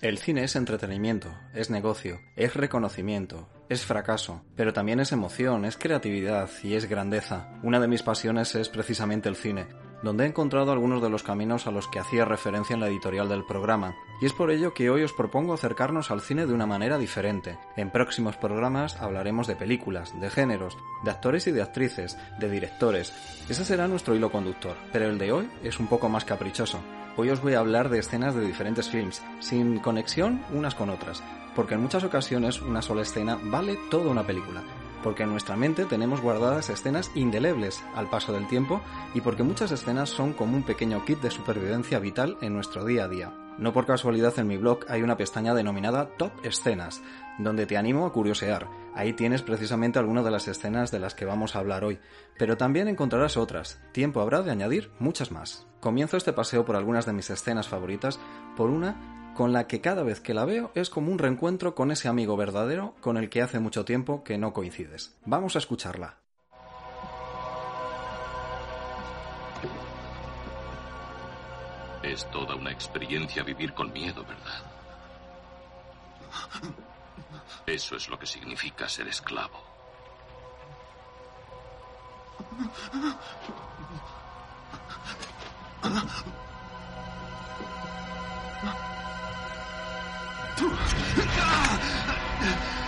El cine es entretenimiento, es negocio, es reconocimiento, es fracaso, pero también es emoción, es creatividad y es grandeza. Una de mis pasiones es precisamente el cine, donde he encontrado algunos de los caminos a los que hacía referencia en la editorial del programa, y es por ello que hoy os propongo acercarnos al cine de una manera diferente. En próximos programas hablaremos de películas, de géneros, de actores y de actrices, de directores. Ese será nuestro hilo conductor, pero el de hoy es un poco más caprichoso. Hoy os voy a hablar de escenas de diferentes films, sin conexión unas con otras, porque en muchas ocasiones una sola escena vale toda una película, porque en nuestra mente tenemos guardadas escenas indelebles al paso del tiempo y porque muchas escenas son como un pequeño kit de supervivencia vital en nuestro día a día. No por casualidad en mi blog hay una pestaña denominada Top Escenas, donde te animo a curiosear. Ahí tienes precisamente algunas de las escenas de las que vamos a hablar hoy, pero también encontrarás otras. Tiempo habrá de añadir muchas más. Comienzo este paseo por algunas de mis escenas favoritas por una con la que cada vez que la veo es como un reencuentro con ese amigo verdadero con el que hace mucho tiempo que no coincides. Vamos a escucharla. Es toda una experiencia vivir con miedo, ¿verdad? Eso es lo que significa ser esclavo.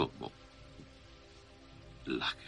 Como lágrimas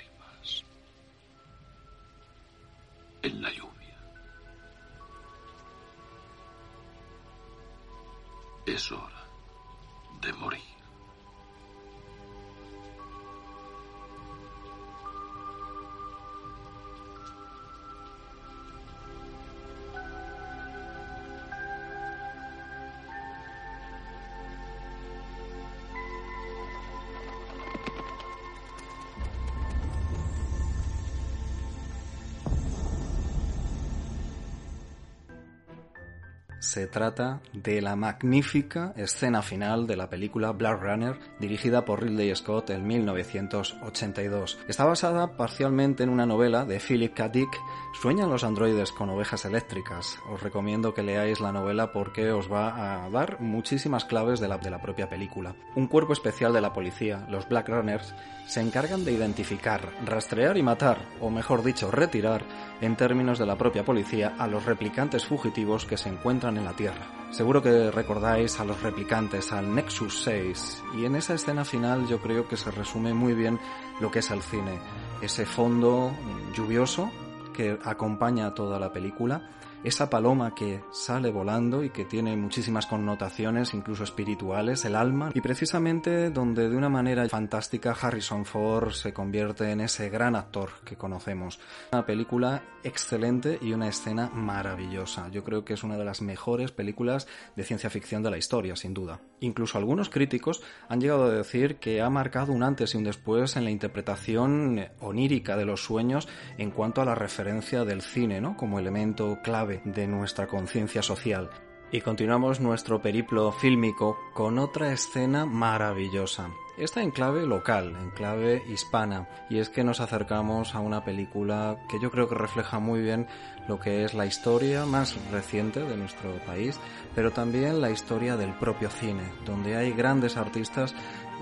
Se trata de la magnífica escena final de la película Black Runner, dirigida por Ridley Scott en 1982. Está basada parcialmente en una novela de Philip K. Dick, Sueñan los androides con ovejas eléctricas. Os recomiendo que leáis la novela porque os va a dar muchísimas claves de la, de la propia película. Un cuerpo especial de la policía, los Black Runners, se encargan de identificar, rastrear y matar, o mejor dicho, retirar, en términos de la propia policía, a los replicantes fugitivos que se encuentran en la Tierra. Seguro que recordáis a los replicantes, al Nexus 6, y en esa escena final yo creo que se resume muy bien lo que es el cine. Ese fondo lluvioso que acompaña a toda la película, esa paloma que sale volando y que tiene muchísimas connotaciones, incluso espirituales, el alma, y precisamente donde de una manera fantástica Harrison Ford se convierte en ese gran actor que conocemos. Una película excelente y una escena maravillosa. Yo creo que es una de las mejores películas de ciencia ficción de la historia, sin duda. Incluso algunos críticos han llegado a decir que ha marcado un antes y un después en la interpretación onírica de los sueños en cuanto a la referencia del cine, ¿no? Como elemento clave de nuestra conciencia social. Y continuamos nuestro periplo fílmico con otra escena maravillosa. Esta en clave local, en clave hispana, y es que nos acercamos a una película que yo creo que refleja muy bien lo que es la historia más reciente de nuestro país, pero también la historia del propio cine, donde hay grandes artistas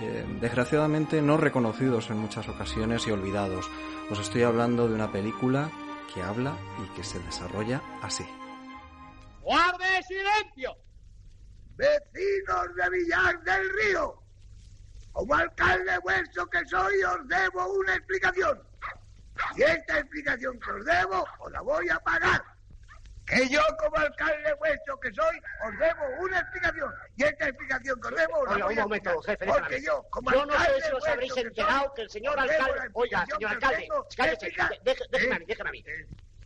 eh, desgraciadamente no reconocidos en muchas ocasiones y olvidados. Os estoy hablando de una película que habla y que se desarrolla así. ¡Guarde silencio! Vecinos de Villar del Río, como alcalde vuestro que soy, os debo una explicación. Y esta explicación que os debo, os la voy a pagar que yo como alcalde vuestro que soy os debo una explicación. Y esta explicación que os debo oiga, un momento jefe porque yo como yo no sé si os habréis enterado que el señor alcalde oiga señor alcalde cállese déjeme a mí déjeme a mí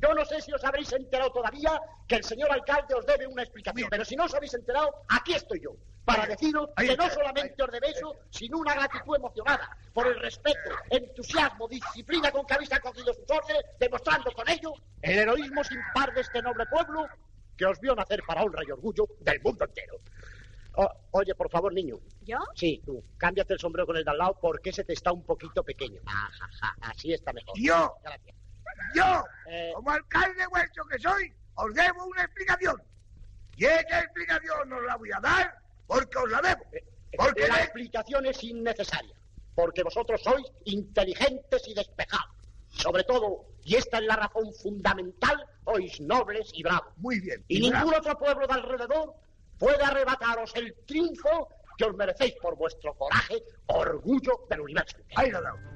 yo no sé si os habréis enterado todavía que el señor alcalde os debe una explicación, pero si no os habéis enterado, aquí estoy yo, para deciros que no solamente os debe eso, sino una gratitud emocionada por el respeto, entusiasmo, disciplina con que habéis acogido sus órdenes, demostrando con ello el heroísmo sin par de este noble pueblo que os vio nacer para honra y orgullo del mundo entero. oye, por favor, niño. ¿Yo? Sí, tú. Cámbiate el sombrero con el de al lado porque ese te está un poquito pequeño. así está mejor. Yo. Gracias. Yo, eh. como alcalde vuestro que soy, os debo una explicación. Y esa explicación os la voy a dar porque os la debo. Eh, porque la explicación es innecesaria. Porque vosotros sois inteligentes y despejados. Sobre todo, y esta es la razón fundamental, sois nobles y bravos. Muy bien. Y, ningún otro pueblo de alrededor puede arrebataros el triunfo que os merecéis por vuestro coraje, orgullo del universo. Ahí lo.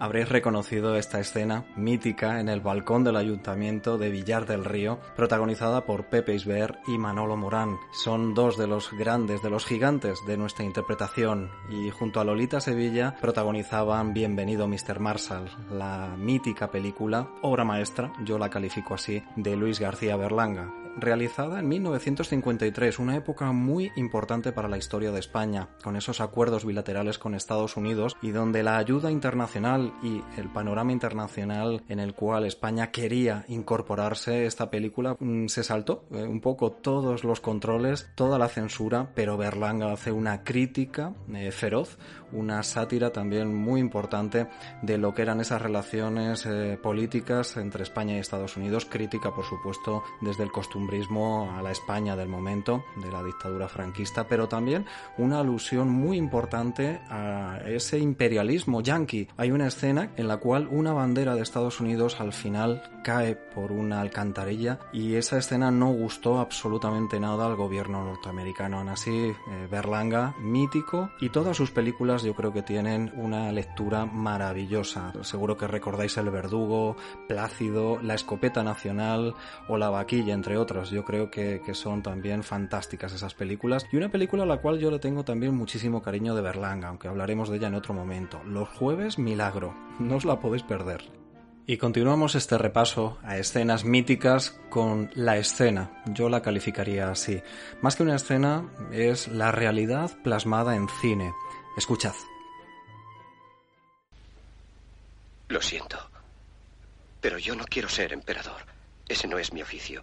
Habréis reconocido esta escena mítica en el balcón del ayuntamiento de Villar del Río, protagonizada por Pepe Isber y Manolo Morán. Son dos de los grandes, de los gigantes de nuestra interpretación y junto a Lolita Sevilla protagonizaban Bienvenido Mr. Marshall, la mítica película, obra maestra, yo la califico así, de Luis García Berlanga realizada en 1953, una época muy importante para la historia de España, con esos acuerdos bilaterales con Estados Unidos y donde la ayuda internacional y el panorama internacional en el cual España quería incorporarse, esta película mm, se saltó eh, un poco todos los controles, toda la censura, pero Berlanga hace una crítica eh, feroz, una sátira también muy importante de lo que eran esas relaciones eh, políticas entre España y Estados Unidos, crítica por supuesto desde el costumbrismo a la España del momento, de la dictadura franquista, pero también una alusión muy importante a ese imperialismo yanqui. Hay una escena en la cual una bandera de Estados Unidos al final cae por una alcantarilla y esa escena no gustó absolutamente nada al gobierno norteamericano. Aún así, eh, Berlanga, mítico, y todas sus películas yo creo que tienen una lectura maravillosa. Seguro que recordáis El Verdugo, Plácido, La Escopeta Nacional o La Vaquilla, entre otras. Yo creo que, que son también fantásticas esas películas. Y una película a la cual yo le tengo también muchísimo cariño de Berlanga, aunque hablaremos de ella en otro momento. Los jueves, Milagro. No os la podéis perder. Y continuamos este repaso a escenas míticas con la escena. Yo la calificaría así. Más que una escena, es la realidad plasmada en cine. Escuchad. Lo siento, pero yo no quiero ser emperador. Ese no es mi oficio.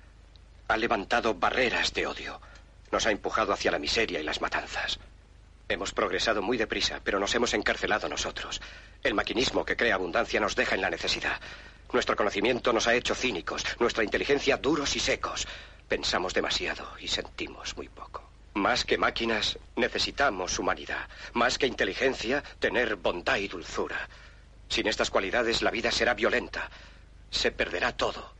Ha levantado barreras de odio. Nos ha empujado hacia la miseria y las matanzas. Hemos progresado muy deprisa, pero nos hemos encarcelado nosotros. El maquinismo que crea abundancia nos deja en la necesidad. Nuestro conocimiento nos ha hecho cínicos, nuestra inteligencia duros y secos. Pensamos demasiado y sentimos muy poco. Más que máquinas, necesitamos humanidad. Más que inteligencia, tener bondad y dulzura. Sin estas cualidades, la vida será violenta. Se perderá todo.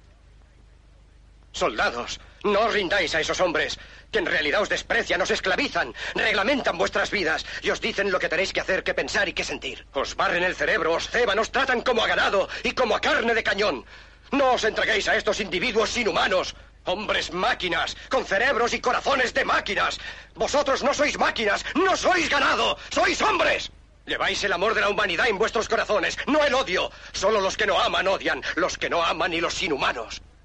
Soldados, no os rindáis a esos hombres, que en realidad os desprecian, os esclavizan, reglamentan vuestras vidas y os dicen lo que tenéis que hacer, que pensar y que sentir. Os barren el cerebro, os ceban, os tratan como a ganado y como a carne de cañón. No os entreguéis a estos individuos inhumanos. Hombres máquinas, con cerebros y corazones de máquinas. Vosotros no sois máquinas, no sois ganado, sois hombres. Lleváis el amor de la humanidad en vuestros corazones, no el odio. Solo los que no aman odian, los que no aman y los inhumanos.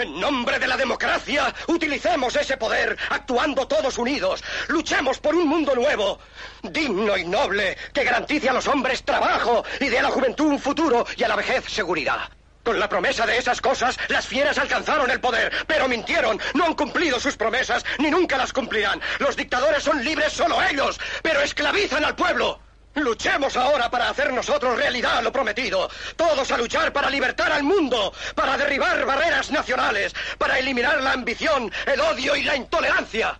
En nombre de la democracia, utilicemos ese poder, actuando todos unidos. Luchemos por un mundo nuevo, digno y noble, que garantice a los hombres trabajo y dé a la juventud un futuro y a la vejez seguridad. Con la promesa de esas cosas, las fieras alcanzaron el poder, pero mintieron, no han cumplido sus promesas, ni nunca las cumplirán. Los dictadores son libres solo ellos, pero esclavizan al pueblo. Luchemos ahora para hacer nosotros realidad lo prometido. Todos a luchar para libertar al mundo, para derribar barreras nacionales, para eliminar la ambición, el odio y la intolerancia.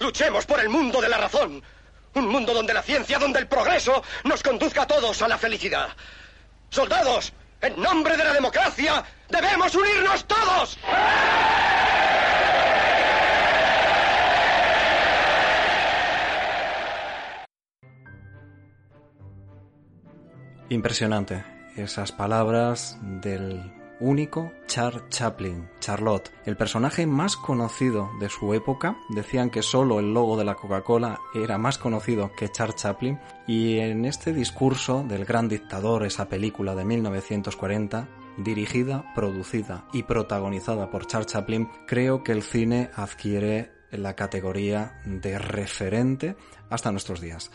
Luchemos por el mundo de la razón. Un mundo donde la ciencia, donde el progreso nos conduzca a todos a la felicidad. Soldados, en nombre de la democracia, debemos unirnos todos. Impresionante esas palabras del único Char Chaplin, Charlotte, el personaje más conocido de su época. Decían que solo el logo de la Coca-Cola era más conocido que Char Chaplin. Y en este discurso del gran dictador, esa película de 1940, dirigida, producida y protagonizada por Char Chaplin, creo que el cine adquiere la categoría de referente hasta nuestros días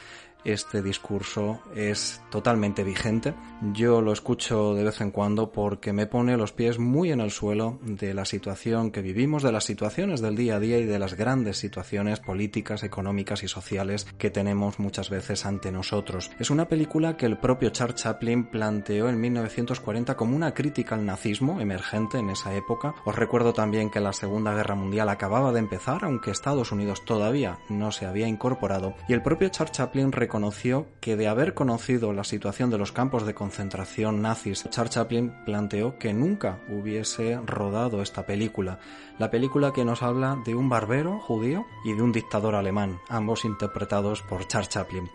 este discurso es totalmente vigente. Yo lo escucho de vez en cuando porque me pone los pies muy en el suelo de la situación que vivimos, de las situaciones del día a día y de las grandes situaciones políticas, económicas y sociales que tenemos muchas veces ante nosotros. Es una película que el propio Charles Chaplin planteó en 1940 como una crítica al nazismo emergente en esa época. Os recuerdo también que la Segunda Guerra Mundial acababa de empezar, aunque Estados Unidos todavía no se había incorporado, y el propio Charles Chaplin conoció que de haber conocido la situación de los campos de concentración nazis, Charles Chaplin planteó que nunca hubiese rodado esta película. La película que nos habla de un barbero judío y de un dictador alemán, ambos interpretados por Charles Chaplin.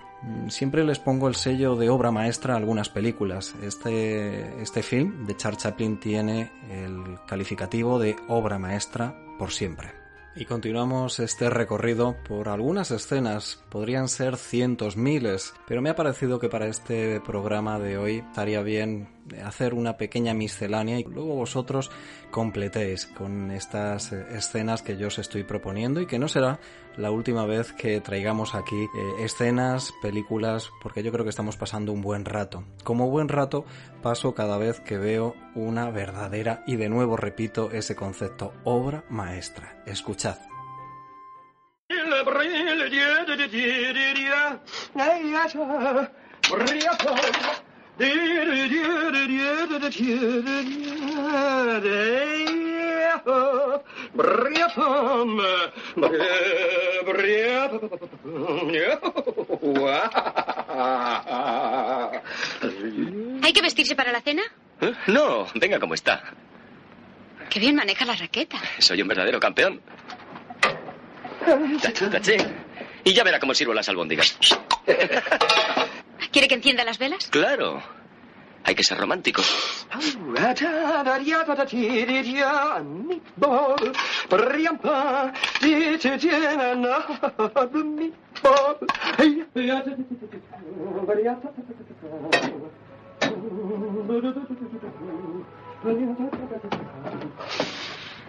Siempre les pongo el sello de obra maestra a algunas películas. Este, este film de Charles Chaplin tiene el calificativo de obra maestra por siempre. Y continuamos este recorrido por algunas escenas, podrían ser cientos, miles, pero me ha parecido que para este programa de hoy estaría bien hacer una pequeña miscelánea y luego vosotros completéis con estas escenas que yo os estoy proponiendo y que no será la última vez que traigamos aquí eh, escenas, películas, porque yo creo que estamos pasando un buen rato. Como buen rato paso cada vez que veo una verdadera y de nuevo repito ese concepto, obra maestra. Escuchad. ¿Hay que vestirse para la cena? ¿Eh? No, venga como está. Qué bien maneja la raqueta. Soy un verdadero campeón. Y ya verá cómo sirvo las albóndigas. ¿Quiere que encienda las velas? Claro. Hay que ser románticos.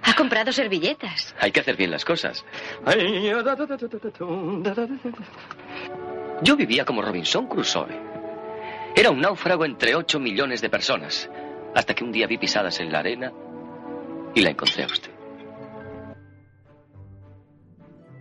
Ha comprado servilletas. Hay que hacer bien las cosas. Yo vivía como Robinson Crusoe. Era un náufrago entre ocho millones de personas, hasta que un día vi pisadas en la arena y la encontré a usted.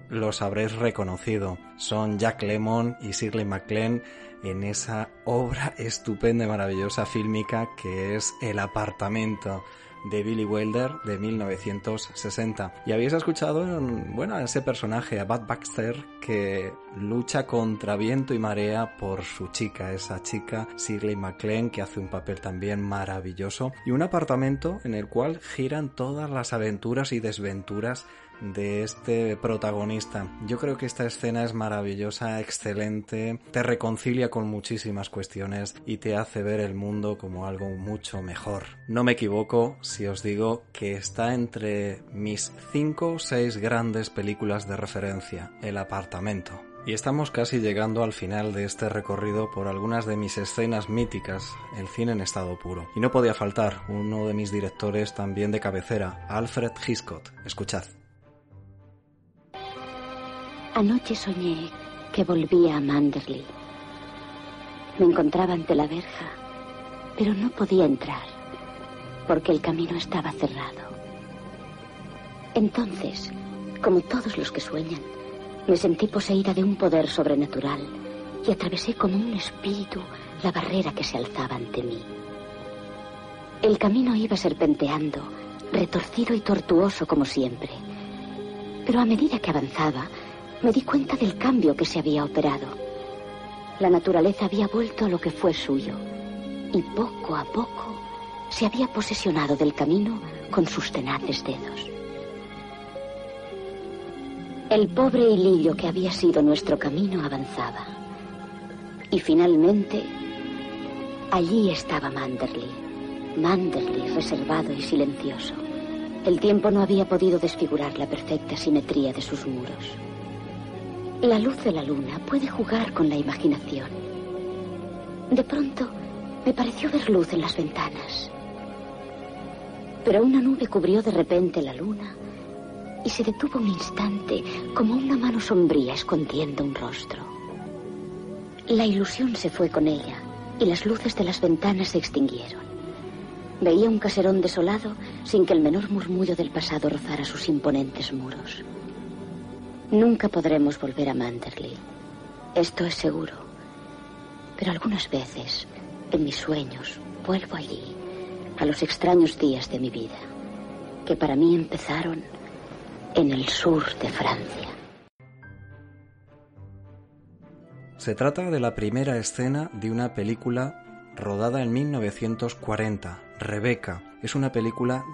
Los habréis reconocido. Son Jack Lemmon y Shirley MacLaine en esa obra estupenda y maravillosa fílmica que es El apartamento de Billy Wilder de 1960. Y habéis escuchado, bueno, a ese personaje, a Bud Baxter, que lucha contra viento y marea por su chica, esa chica, Shirley MacLaine, que hace un papel también maravilloso, y un apartamento en el cual giran todas las aventuras y desventuras de este protagonista. Yo creo que esta escena es maravillosa, excelente, te reconcilia con muchísimas cuestiones y te hace ver el mundo como algo mucho mejor. No me equivoco si os digo que está entre mis 5 o 6 grandes películas de referencia, El apartamento. Y estamos casi llegando al final de este recorrido por algunas de mis escenas míticas, el cine en estado puro. Y no podía faltar uno de mis directores también de cabecera, Alfred Hitchcock. Escuchad. Anoche soñé que volvía a Manderley. Me encontraba ante la verja, pero no podía entrar porque el camino estaba cerrado. Entonces, como todos los que sueñan, me sentí poseída de un poder sobrenatural y atravesé como un espíritu la barrera que se alzaba ante mí. El camino iba serpenteando, retorcido y tortuoso como siempre. Pero a medida que avanzaba, me di cuenta del cambio que se había operado. La naturaleza había vuelto a lo que fue suyo y poco a poco se había posesionado del camino con sus tenaces dedos. El pobre hilillo que había sido nuestro camino avanzaba. Y finalmente, allí estaba Manderley. Manderley reservado y silencioso. El tiempo no había podido desfigurar la perfecta simetría de sus muros. La luz de la luna puede jugar con la imaginación. De pronto me pareció ver luz en las ventanas. Pero una nube cubrió de repente la luna y se detuvo un instante como una mano sombría escondiendo un rostro. La ilusión se fue con ella y las luces de las ventanas se extinguieron. Veía un caserón desolado sin que el menor murmullo del pasado rozara sus imponentes muros. Nunca podremos volver a Manderley. Esto es seguro. Pero algunas veces, en mis sueños, vuelvo allí, a los extraños días de mi vida, que para mí empezaron en el sur de Francia. Se trata de la primera escena de una película rodada en 1940, Rebeca. Es una película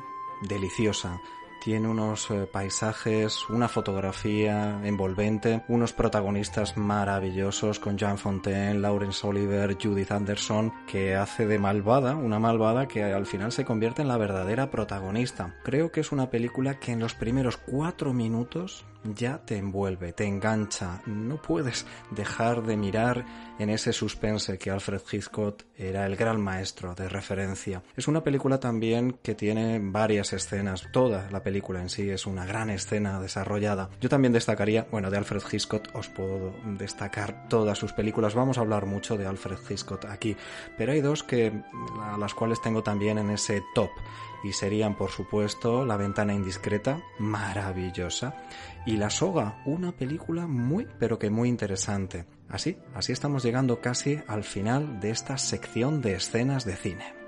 deliciosa, tiene unos eh, paisajes, una fotografía envolvente, unos protagonistas maravillosos con Jean Fontaine, Laurence Oliver, Judith Anderson, que hace de malvada, una malvada que al final se convierte en la verdadera protagonista. Creo que es una película que en los primeros cuatro minutos ya te envuelve, te engancha, no puedes dejar de mirar en ese suspense que Alfred Hitchcock era el gran maestro de referencia. Es una película también que tiene varias escenas, toda la película en sí es una gran escena desarrollada. Yo también destacaría, bueno, de Alfred Hitchcock os puedo destacar todas sus películas, vamos a hablar mucho de Alfred Hitchcock aquí, pero hay dos que a las cuales tengo también en ese top y serían por supuesto La ventana indiscreta, maravillosa, y La soga, una película muy pero que muy interesante. Así, así estamos llegando casi al final de esta sección de escenas de cine.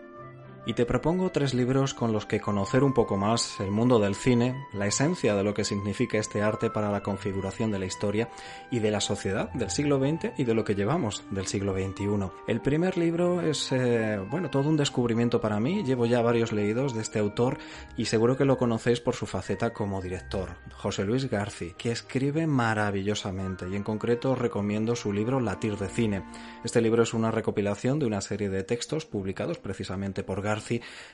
Y te propongo tres libros con los que conocer un poco más el mundo del cine, la esencia de lo que significa este arte para la configuración de la historia y de la sociedad del siglo XX y de lo que llevamos del siglo XXI. El primer libro es, eh, bueno, todo un descubrimiento para mí, llevo ya varios leídos de este autor y seguro que lo conocéis por su faceta como director, José Luis Garci, que escribe maravillosamente y en concreto os recomiendo su libro Latir de Cine. Este libro es una recopilación de una serie de textos publicados precisamente por Garci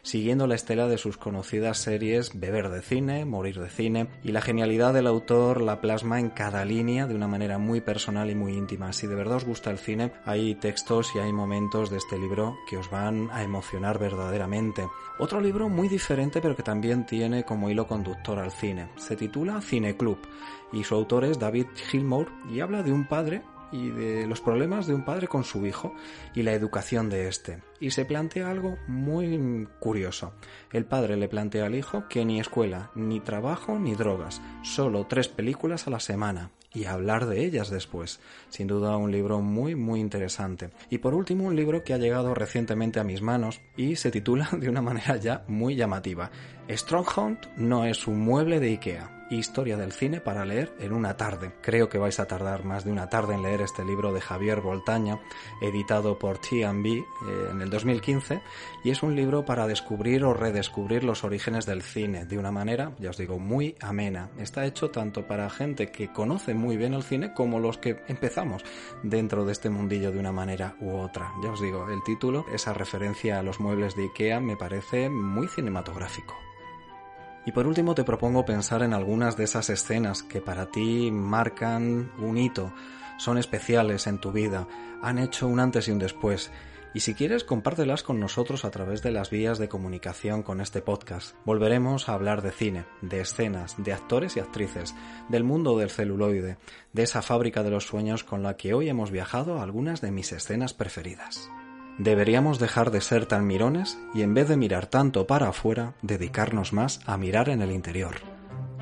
siguiendo la estela de sus conocidas series Beber de cine, Morir de cine, y la genialidad del autor la plasma en cada línea de una manera muy personal y muy íntima. Si de verdad os gusta el cine, hay textos y hay momentos de este libro que os van a emocionar verdaderamente. Otro libro muy diferente pero que también tiene como hilo conductor al cine. Se titula Cine Club y su autor es David Gilmour y habla de un padre y de los problemas de un padre con su hijo y la educación de este. Y se plantea algo muy curioso. El padre le plantea al hijo que ni escuela, ni trabajo, ni drogas, solo tres películas a la semana y hablar de ellas después. Sin duda un libro muy muy interesante. Y por último un libro que ha llegado recientemente a mis manos y se titula de una manera ya muy llamativa. Stronghold no es un mueble de Ikea Historia del cine para leer en una tarde. Creo que vais a tardar más de una tarde en leer este libro de Javier Voltaña, editado por T&B eh, en el 2015, y es un libro para descubrir o redescubrir los orígenes del cine de una manera, ya os digo, muy amena. Está hecho tanto para gente que conoce muy bien el cine como los que empezamos dentro de este mundillo de una manera u otra. Ya os digo, el título, esa referencia a los muebles de IKEA me parece muy cinematográfico. Y por último te propongo pensar en algunas de esas escenas que para ti marcan un hito, son especiales en tu vida, han hecho un antes y un después. Y si quieres, compártelas con nosotros a través de las vías de comunicación con este podcast. Volveremos a hablar de cine, de escenas, de actores y actrices, del mundo del celuloide, de esa fábrica de los sueños con la que hoy hemos viajado a algunas de mis escenas preferidas. Deberíamos dejar de ser tan mirones y en vez de mirar tanto para afuera, dedicarnos más a mirar en el interior.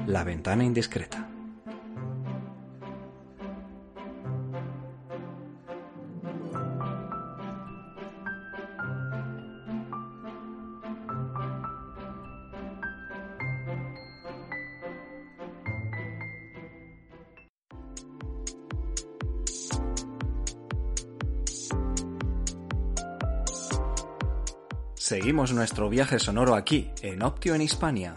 La ventana indiscreta. Seguimos nuestro viaje sonoro aquí, en Optio en Hispania.